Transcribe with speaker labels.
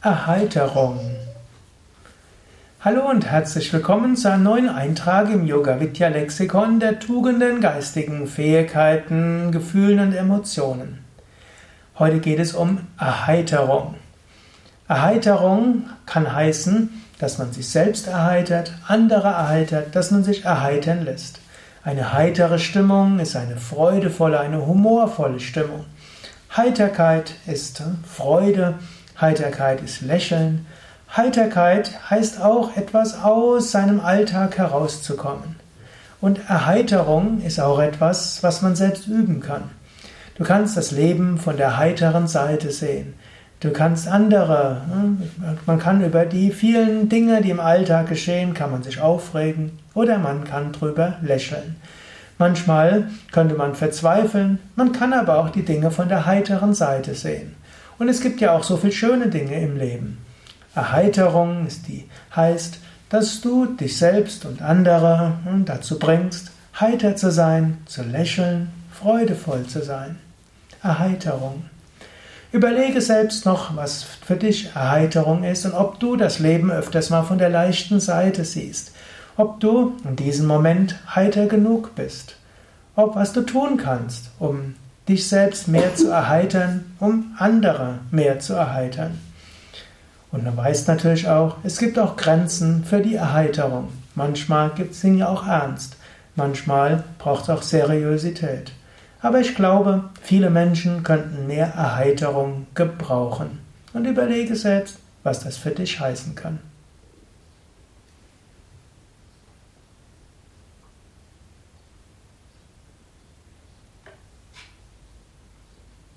Speaker 1: Erheiterung. Hallo und herzlich willkommen zu einem neuen Eintrag im Yoga Vidya Lexikon der Tugenden, geistigen Fähigkeiten, Gefühlen und Emotionen. Heute geht es um Erheiterung. Erheiterung kann heißen, dass man sich selbst erheitert, andere erheitert, dass man sich erheitern lässt. Eine heitere Stimmung ist eine freudevolle, eine humorvolle Stimmung. Heiterkeit ist Freude, Heiterkeit ist Lächeln. Heiterkeit heißt auch etwas aus seinem Alltag herauszukommen. Und Erheiterung ist auch etwas, was man selbst üben kann. Du kannst das Leben von der heiteren Seite sehen. Du kannst andere, hm, man kann über die vielen Dinge, die im Alltag geschehen, kann man sich aufregen oder man kann drüber lächeln. Manchmal könnte man verzweifeln, man kann aber auch die Dinge von der heiteren Seite sehen. Und es gibt ja auch so viele schöne Dinge im Leben. Erheiterung ist die, heißt, dass du dich selbst und andere dazu bringst, heiter zu sein, zu lächeln, freudevoll zu sein. Erheiterung. Überlege selbst noch, was für dich Erheiterung ist und ob du das Leben öfters mal von der leichten Seite siehst. Ob du in diesem Moment heiter genug bist. Ob was du tun kannst, um dich selbst mehr zu erheitern, um andere mehr zu erheitern. Und du weißt natürlich auch, es gibt auch Grenzen für die Erheiterung. Manchmal gibt es Dinge auch ernst, manchmal braucht es auch Seriosität. Aber ich glaube, viele Menschen könnten mehr Erheiterung gebrauchen. Und überlege selbst, was das für dich heißen kann.